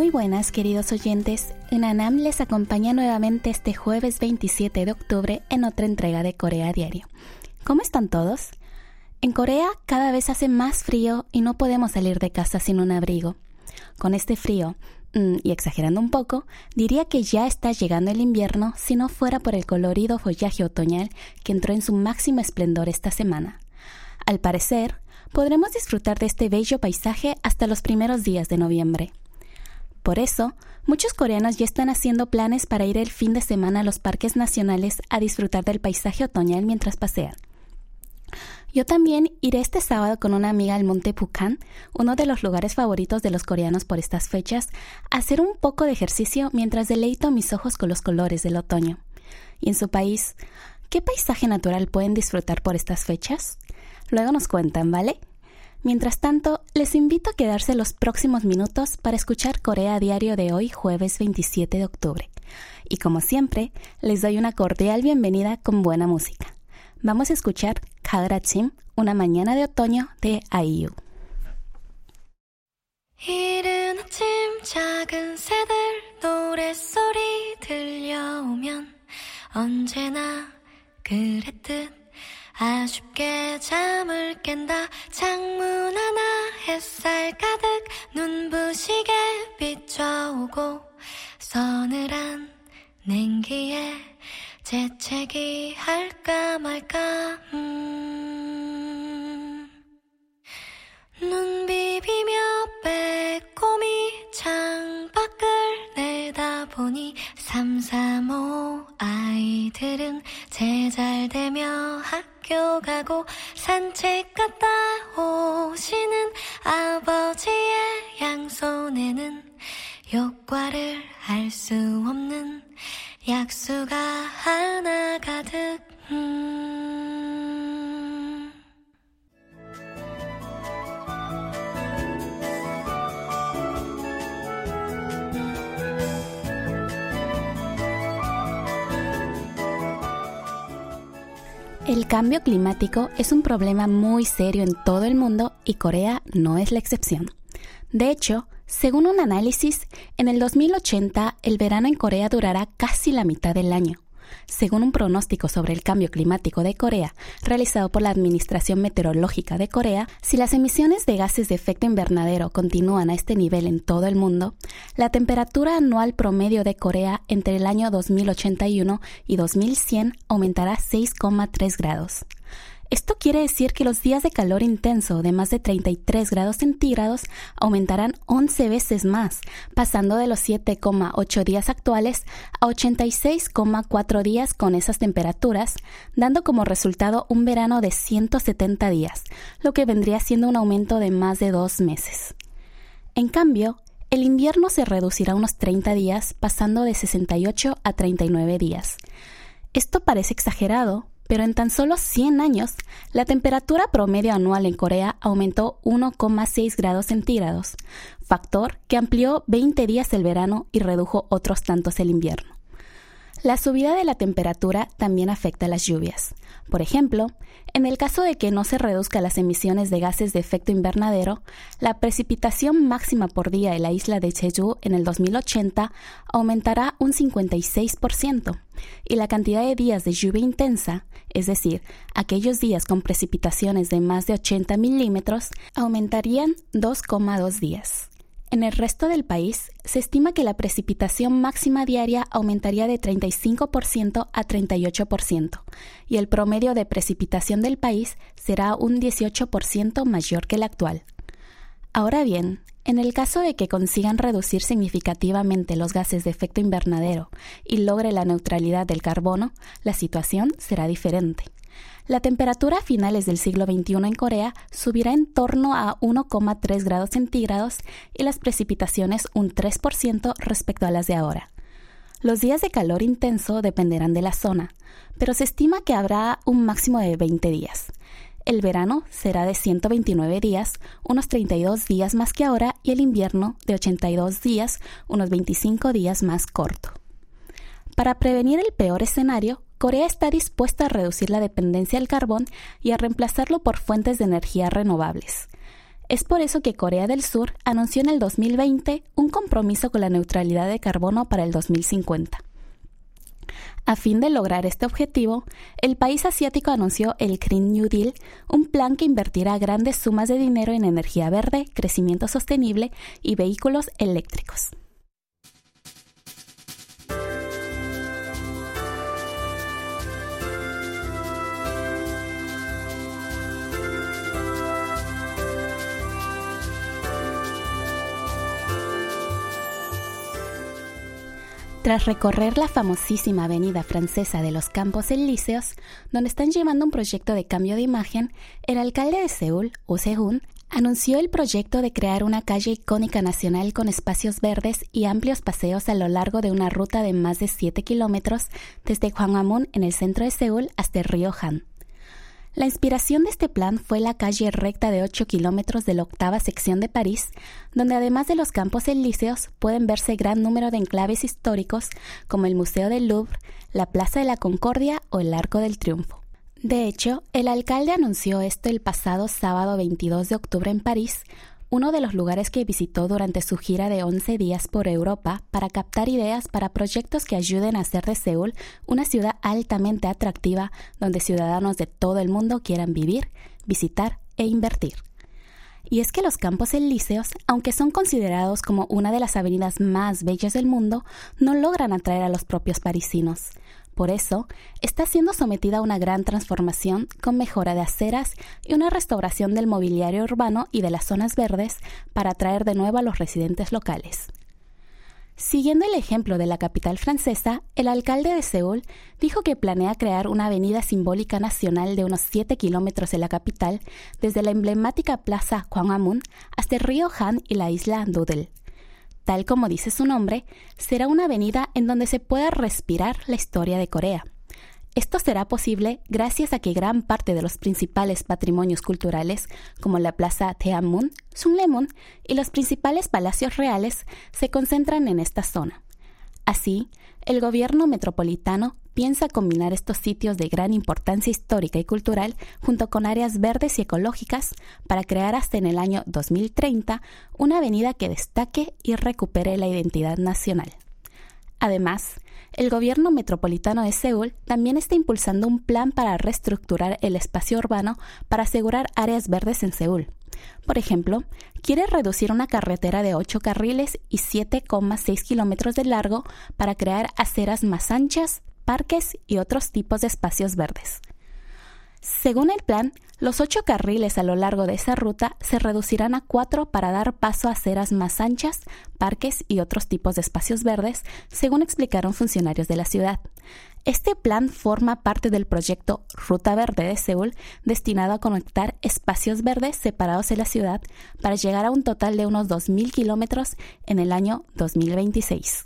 Muy buenas queridos oyentes, Unanam les acompaña nuevamente este jueves 27 de octubre en otra entrega de Corea Diario. ¿Cómo están todos? En Corea cada vez hace más frío y no podemos salir de casa sin un abrigo. Con este frío, mm, y exagerando un poco, diría que ya está llegando el invierno si no fuera por el colorido follaje otoñal que entró en su máximo esplendor esta semana. Al parecer, podremos disfrutar de este bello paisaje hasta los primeros días de noviembre. Por eso, muchos coreanos ya están haciendo planes para ir el fin de semana a los parques nacionales a disfrutar del paisaje otoñal mientras pasean. Yo también iré este sábado con una amiga al Monte Pucan, uno de los lugares favoritos de los coreanos por estas fechas, a hacer un poco de ejercicio mientras deleito mis ojos con los colores del otoño. Y en su país, ¿qué paisaje natural pueden disfrutar por estas fechas? Luego nos cuentan, ¿vale? Mientras tanto, les invito a quedarse los próximos minutos para escuchar Corea Diario de hoy, jueves 27 de octubre. Y como siempre, les doy una cordial bienvenida con buena música. Vamos a escuchar Chim, una mañana de otoño de IU. 아 쉽게 잠을 깬다 창문 하나 햇살 가득 눈부시게 비춰오고 서늘한 냉기에 재채기 할까 말까 음. 눈 비비며 빼꼼히 창밖을 내다보니 삼삼오 아이들은 제잘되며 학 학교 가고 산책 갔다 오시는 아버지의 양손에는 효과를 알 수 없는 약수가 하나 가득 음. El cambio climático es un problema muy serio en todo el mundo y Corea no es la excepción. De hecho, según un análisis, en el 2080 el verano en Corea durará casi la mitad del año. Según un pronóstico sobre el cambio climático de Corea realizado por la Administración Meteorológica de Corea, si las emisiones de gases de efecto invernadero continúan a este nivel en todo el mundo, la temperatura anual promedio de Corea entre el año 2081 y 2100 aumentará 6,3 grados. Esto quiere decir que los días de calor intenso de más de 33 grados centígrados aumentarán 11 veces más, pasando de los 7,8 días actuales a 86,4 días con esas temperaturas, dando como resultado un verano de 170 días, lo que vendría siendo un aumento de más de dos meses. En cambio, el invierno se reducirá unos 30 días, pasando de 68 a 39 días. Esto parece exagerado, pero en tan solo 100 años, la temperatura promedio anual en Corea aumentó 1,6 grados centígrados, factor que amplió 20 días el verano y redujo otros tantos el invierno. La subida de la temperatura también afecta las lluvias. Por ejemplo, en el caso de que no se reduzcan las emisiones de gases de efecto invernadero, la precipitación máxima por día en la isla de Jeju en el 2080 aumentará un 56% y la cantidad de días de lluvia intensa, es decir, aquellos días con precipitaciones de más de 80 milímetros, aumentarían 2,2 días. En el resto del país, se estima que la precipitación máxima diaria aumentaría de 35% a 38%, y el promedio de precipitación del país será un 18% mayor que el actual. Ahora bien, en el caso de que consigan reducir significativamente los gases de efecto invernadero y logre la neutralidad del carbono, la situación será diferente. La temperatura a finales del siglo XXI en Corea subirá en torno a 1,3 grados centígrados y las precipitaciones un 3% respecto a las de ahora. Los días de calor intenso dependerán de la zona, pero se estima que habrá un máximo de 20 días. El verano será de 129 días, unos 32 días más que ahora, y el invierno de 82 días, unos 25 días más corto. Para prevenir el peor escenario, Corea está dispuesta a reducir la dependencia del carbón y a reemplazarlo por fuentes de energía renovables. Es por eso que Corea del Sur anunció en el 2020 un compromiso con la neutralidad de carbono para el 2050. A fin de lograr este objetivo, el país asiático anunció el Green New Deal, un plan que invertirá grandes sumas de dinero en energía verde, crecimiento sostenible y vehículos eléctricos. Tras recorrer la famosísima avenida francesa de los Campos Elíseos, donde están llevando un proyecto de cambio de imagen, el alcalde de Seúl, Oh Se-hun, anunció el proyecto de crear una calle icónica nacional con espacios verdes y amplios paseos a lo largo de una ruta de más de 7 kilómetros desde Gwanghwamun en el centro de Seúl hasta el río Han. La inspiración de este plan fue la calle recta de 8 kilómetros de la octava sección de París, donde además de los campos elíseos pueden verse gran número de enclaves históricos como el Museo del Louvre, la Plaza de la Concordia o el Arco del Triunfo. De hecho, el alcalde anunció esto el pasado sábado 22 de octubre en París, uno de los lugares que visitó durante su gira de 11 días por Europa para captar ideas para proyectos que ayuden a hacer de Seúl una ciudad altamente atractiva donde ciudadanos de todo el mundo quieran vivir, visitar e invertir. Y es que los campos elíseos, aunque son considerados como una de las avenidas más bellas del mundo, no logran atraer a los propios parisinos. Por eso, está siendo sometida a una gran transformación con mejora de aceras y una restauración del mobiliario urbano y de las zonas verdes para atraer de nuevo a los residentes locales. Siguiendo el ejemplo de la capital francesa, el alcalde de Seúl dijo que planea crear una avenida simbólica nacional de unos 7 kilómetros de la capital, desde la emblemática plaza Gwanghwamun hasta el río Han y la isla Doodle tal como dice su nombre, será una avenida en donde se pueda respirar la historia de Corea. Esto será posible gracias a que gran parte de los principales patrimonios culturales, como la Plaza Teamun, Sunglemun y los principales palacios reales, se concentran en esta zona. Así, el gobierno metropolitano piensa combinar estos sitios de gran importancia histórica y cultural junto con áreas verdes y ecológicas para crear hasta en el año 2030 una avenida que destaque y recupere la identidad nacional. Además, el gobierno metropolitano de Seúl también está impulsando un plan para reestructurar el espacio urbano para asegurar áreas verdes en Seúl. Por ejemplo, quiere reducir una carretera de 8 carriles y 7,6 kilómetros de largo para crear aceras más anchas, parques y otros tipos de espacios verdes. Según el plan, los ocho carriles a lo largo de esa ruta se reducirán a cuatro para dar paso a aceras más anchas, parques y otros tipos de espacios verdes, según explicaron funcionarios de la ciudad. Este plan forma parte del proyecto Ruta Verde de Seúl, destinado a conectar espacios verdes separados de la ciudad para llegar a un total de unos 2.000 kilómetros en el año 2026.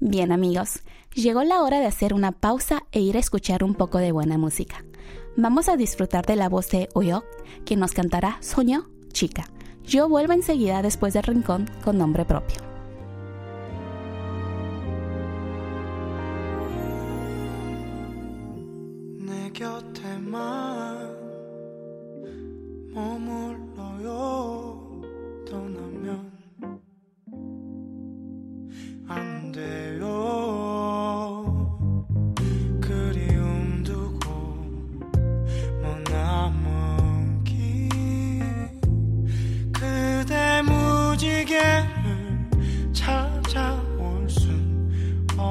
Bien amigos, llegó la hora de hacer una pausa e ir a escuchar un poco de buena música. Vamos a disfrutar de la voz de Oyok, que nos cantará Soño Chica. Yo vuelvo enseguida después del rincón con nombre propio.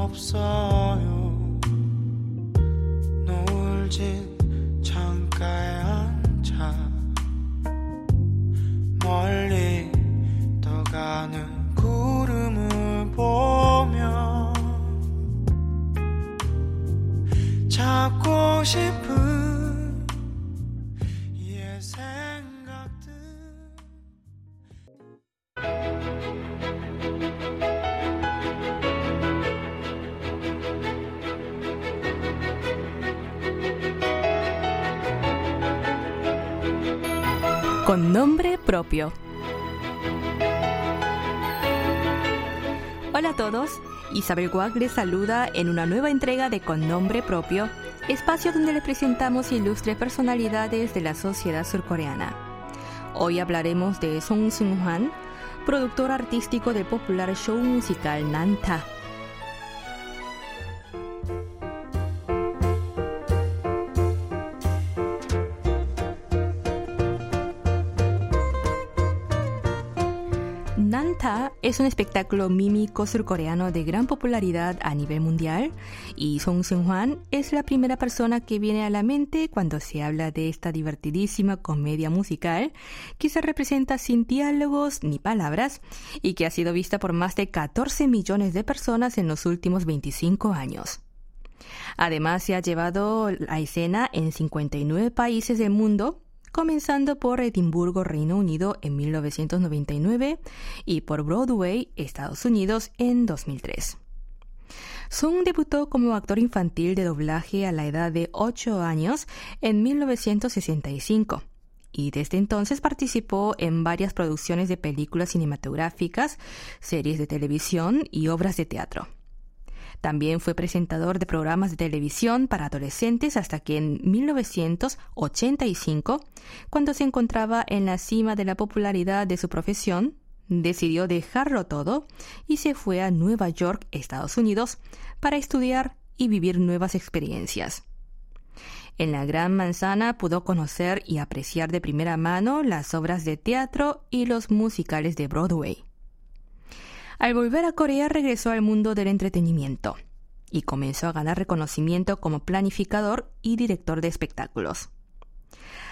Con Hola a todos, Isabel Guag les saluda en una nueva entrega de Con nombre propio, espacio donde le presentamos ilustres personalidades de la sociedad surcoreana. Hoy hablaremos de Song Seung-hwan, productor artístico del popular show musical Nanta. Es un espectáculo mímico surcoreano de gran popularidad a nivel mundial y Song Seung-hwan es la primera persona que viene a la mente cuando se habla de esta divertidísima comedia musical que se representa sin diálogos ni palabras y que ha sido vista por más de 14 millones de personas en los últimos 25 años. Además, se ha llevado a escena en 59 países del mundo comenzando por Edimburgo, Reino Unido en 1999 y por Broadway, Estados Unidos en 2003. Sung debutó como actor infantil de doblaje a la edad de 8 años en 1965 y desde entonces participó en varias producciones de películas cinematográficas, series de televisión y obras de teatro. También fue presentador de programas de televisión para adolescentes hasta que en 1985, cuando se encontraba en la cima de la popularidad de su profesión, decidió dejarlo todo y se fue a Nueva York, Estados Unidos, para estudiar y vivir nuevas experiencias. En la Gran Manzana pudo conocer y apreciar de primera mano las obras de teatro y los musicales de Broadway. Al volver a Corea regresó al mundo del entretenimiento y comenzó a ganar reconocimiento como planificador y director de espectáculos.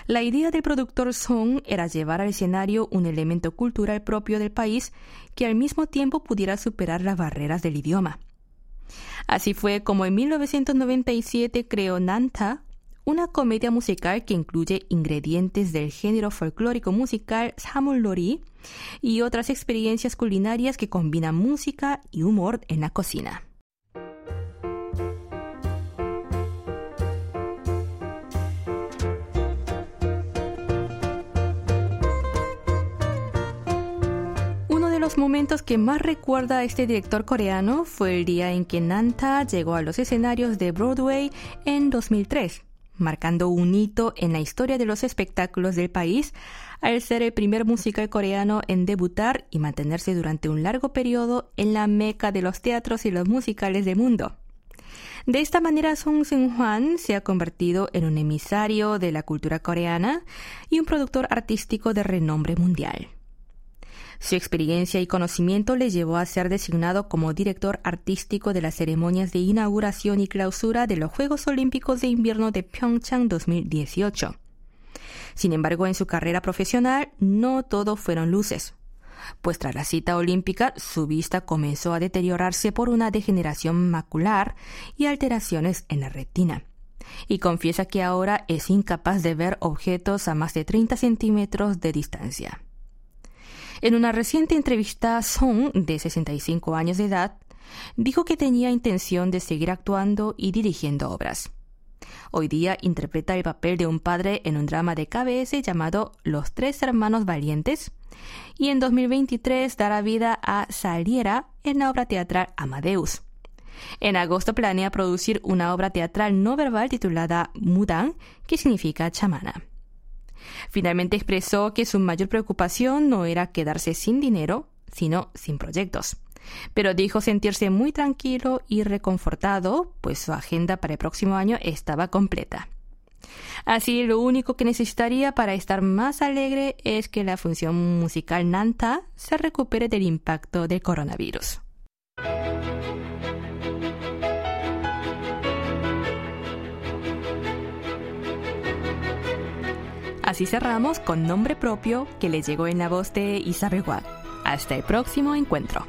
La idea del productor Song era llevar al escenario un elemento cultural propio del país que al mismo tiempo pudiera superar las barreras del idioma. Así fue como en 1997 creó Nanta, una comedia musical que incluye ingredientes del género folclórico musical Lori y otras experiencias culinarias que combinan música y humor en la cocina. Uno de los momentos que más recuerda a este director coreano fue el día en que Nanta llegó a los escenarios de Broadway en 2003 marcando un hito en la historia de los espectáculos del país al ser el primer musical coreano en debutar y mantenerse durante un largo periodo en la meca de los teatros y los musicales del mundo. De esta manera, Song Seung-hwan se ha convertido en un emisario de la cultura coreana y un productor artístico de renombre mundial. Su experiencia y conocimiento le llevó a ser designado como director artístico de las ceremonias de inauguración y clausura de los Juegos Olímpicos de Invierno de Pyeongchang 2018. Sin embargo, en su carrera profesional no todo fueron luces, pues tras la cita olímpica su vista comenzó a deteriorarse por una degeneración macular y alteraciones en la retina. Y confiesa que ahora es incapaz de ver objetos a más de 30 centímetros de distancia. En una reciente entrevista, Song, de 65 años de edad, dijo que tenía intención de seguir actuando y dirigiendo obras. Hoy día interpreta el papel de un padre en un drama de KBS llamado Los Tres Hermanos Valientes y en 2023 dará vida a Saliera en la obra teatral Amadeus. En agosto planea producir una obra teatral no verbal titulada Mudang, que significa chamana. Finalmente expresó que su mayor preocupación no era quedarse sin dinero, sino sin proyectos. Pero dijo sentirse muy tranquilo y reconfortado, pues su agenda para el próximo año estaba completa. Así, lo único que necesitaría para estar más alegre es que la función musical Nanta se recupere del impacto del coronavirus. Así cerramos con nombre propio que le llegó en la voz de Isabel Watt. Hasta el próximo encuentro.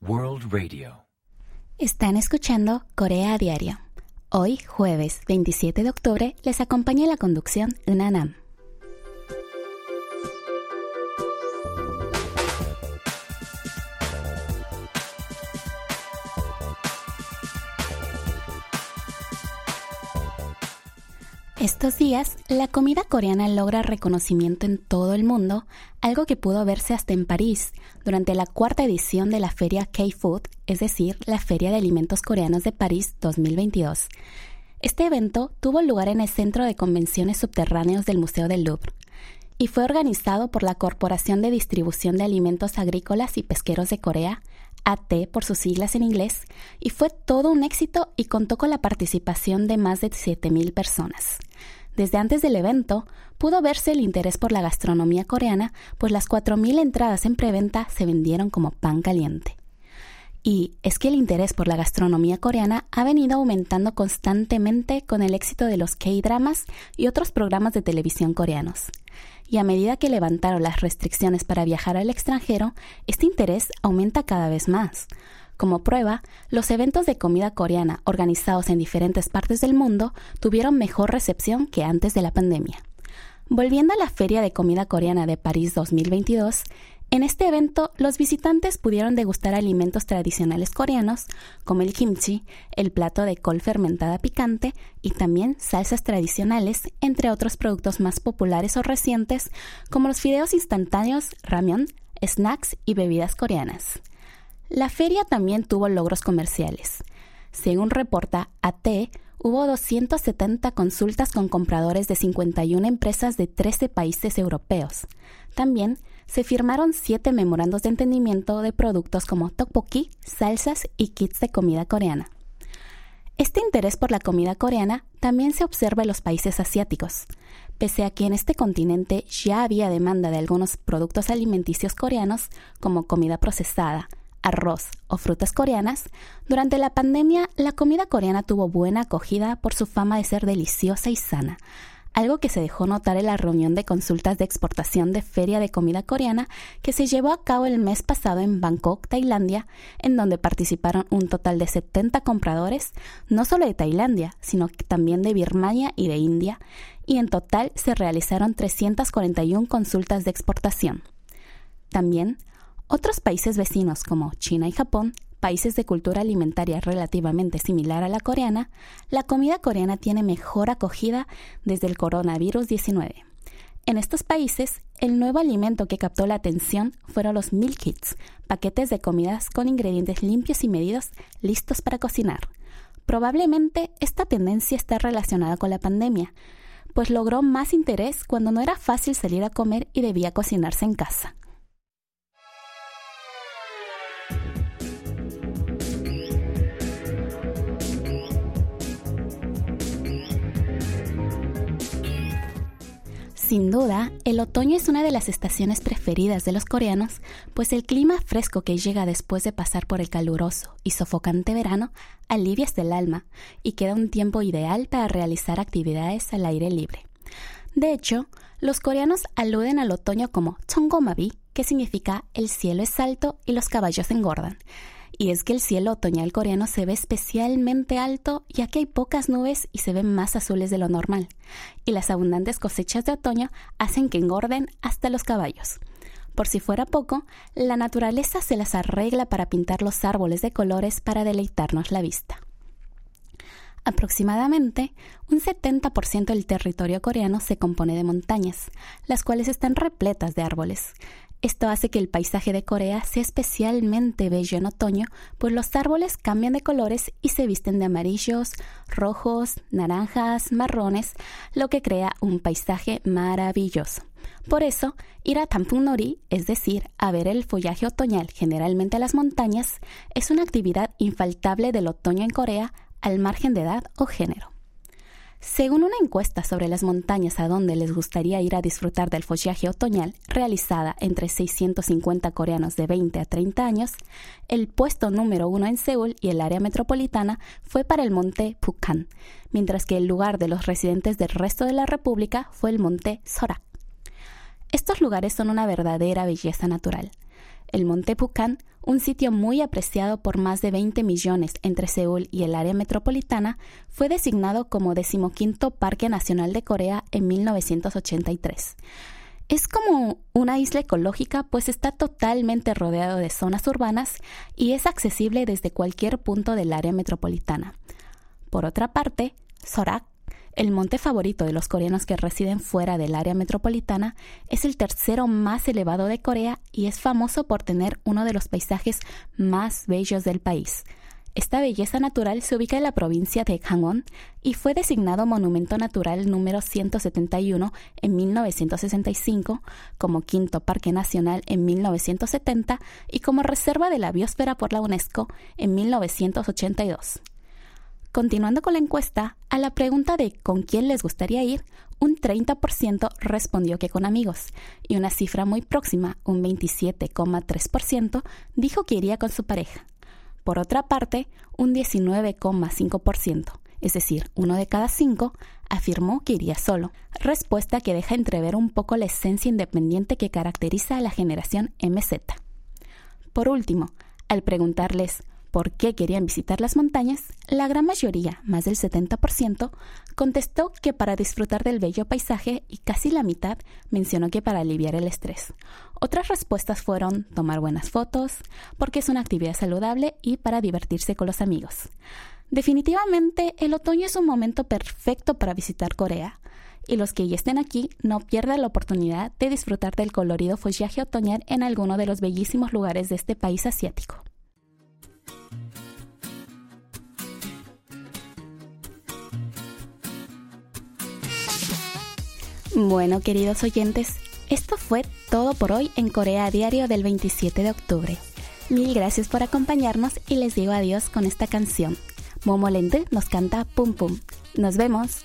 World Radio. Están escuchando Corea a Diario. Hoy, jueves 27 de octubre, les acompaña la conducción Unanam. Estos días, la comida coreana logra reconocimiento en todo el mundo, algo que pudo verse hasta en París durante la cuarta edición de la feria K-Food, es decir, la Feria de Alimentos Coreanos de París 2022. Este evento tuvo lugar en el Centro de Convenciones Subterráneos del Museo del Louvre y fue organizado por la Corporación de Distribución de Alimentos Agrícolas y Pesqueros de Corea, AT por sus siglas en inglés, y fue todo un éxito y contó con la participación de más de 7.000 personas. Desde antes del evento, pudo verse el interés por la gastronomía coreana, pues las 4.000 entradas en preventa se vendieron como pan caliente. Y es que el interés por la gastronomía coreana ha venido aumentando constantemente con el éxito de los K-dramas y otros programas de televisión coreanos y a medida que levantaron las restricciones para viajar al extranjero, este interés aumenta cada vez más. Como prueba, los eventos de comida coreana organizados en diferentes partes del mundo tuvieron mejor recepción que antes de la pandemia. Volviendo a la Feria de Comida Coreana de París 2022, en este evento, los visitantes pudieron degustar alimentos tradicionales coreanos, como el kimchi, el plato de col fermentada picante y también salsas tradicionales, entre otros productos más populares o recientes, como los fideos instantáneos, ramen, snacks y bebidas coreanas. La feria también tuvo logros comerciales. Según reporta AT, hubo 270 consultas con compradores de 51 empresas de 13 países europeos. También se firmaron siete memorandos de entendimiento de productos como tteokbokki, salsas y kits de comida coreana. Este interés por la comida coreana también se observa en los países asiáticos. Pese a que en este continente ya había demanda de algunos productos alimenticios coreanos, como comida procesada, arroz o frutas coreanas, durante la pandemia la comida coreana tuvo buena acogida por su fama de ser deliciosa y sana, algo que se dejó notar en la reunión de consultas de exportación de Feria de Comida Coreana que se llevó a cabo el mes pasado en Bangkok, Tailandia, en donde participaron un total de 70 compradores, no solo de Tailandia, sino también de Birmania y de India, y en total se realizaron 341 consultas de exportación. También, otros países vecinos como China y Japón países de cultura alimentaria relativamente similar a la coreana, la comida coreana tiene mejor acogida desde el coronavirus 19. En estos países, el nuevo alimento que captó la atención fueron los meal kits, paquetes de comidas con ingredientes limpios y medidos listos para cocinar. Probablemente esta tendencia está relacionada con la pandemia, pues logró más interés cuando no era fácil salir a comer y debía cocinarse en casa. Sin duda, el otoño es una de las estaciones preferidas de los coreanos, pues el clima fresco que llega después de pasar por el caluroso y sofocante verano alivia el alma y queda un tiempo ideal para realizar actividades al aire libre. De hecho, los coreanos aluden al otoño como Chonggomabi, que significa el cielo es alto y los caballos engordan, y es que el cielo otoñal coreano se ve especialmente alto ya que hay pocas nubes y se ven más azules de lo normal. Y las abundantes cosechas de otoño hacen que engorden hasta los caballos. Por si fuera poco, la naturaleza se las arregla para pintar los árboles de colores para deleitarnos la vista. Aproximadamente un 70% del territorio coreano se compone de montañas, las cuales están repletas de árboles. Esto hace que el paisaje de Corea sea especialmente bello en otoño, pues los árboles cambian de colores y se visten de amarillos, rojos, naranjas, marrones, lo que crea un paisaje maravilloso. Por eso, ir a Nori, es decir, a ver el follaje otoñal generalmente a las montañas, es una actividad infaltable del otoño en Corea al margen de edad o género. Según una encuesta sobre las montañas a donde les gustaría ir a disfrutar del follaje otoñal, realizada entre 650 coreanos de 20 a 30 años, el puesto número uno en Seúl y el área metropolitana fue para el monte Pukan, mientras que el lugar de los residentes del resto de la República fue el monte Sorak. Estos lugares son una verdadera belleza natural. El monte Pukan un sitio muy apreciado por más de 20 millones entre Seúl y el área metropolitana, fue designado como decimoquinto Parque Nacional de Corea en 1983. Es como una isla ecológica, pues está totalmente rodeado de zonas urbanas y es accesible desde cualquier punto del área metropolitana. Por otra parte, Sorak el monte favorito de los coreanos que residen fuera del área metropolitana, es el tercero más elevado de Corea y es famoso por tener uno de los paisajes más bellos del país. Esta belleza natural se ubica en la provincia de Gangwon y fue designado Monumento Natural número 171 en 1965, como quinto parque nacional en 1970 y como reserva de la biosfera por la UNESCO en 1982. Continuando con la encuesta, a la pregunta de ¿con quién les gustaría ir? un 30% respondió que con amigos y una cifra muy próxima, un 27,3%, dijo que iría con su pareja. Por otra parte, un 19,5%, es decir, uno de cada cinco, afirmó que iría solo, respuesta que deja entrever un poco la esencia independiente que caracteriza a la generación MZ. Por último, al preguntarles por qué querían visitar las montañas, la gran mayoría, más del 70%, contestó que para disfrutar del bello paisaje y casi la mitad mencionó que para aliviar el estrés. Otras respuestas fueron tomar buenas fotos, porque es una actividad saludable y para divertirse con los amigos. Definitivamente, el otoño es un momento perfecto para visitar Corea. Y los que ya estén aquí, no pierdan la oportunidad de disfrutar del colorido follaje otoñal en alguno de los bellísimos lugares de este país asiático. Bueno, queridos oyentes, esto fue todo por hoy en Corea Diario del 27 de octubre. Mil gracias por acompañarnos y les digo adiós con esta canción. Momo Lente nos canta Pum Pum. Nos vemos.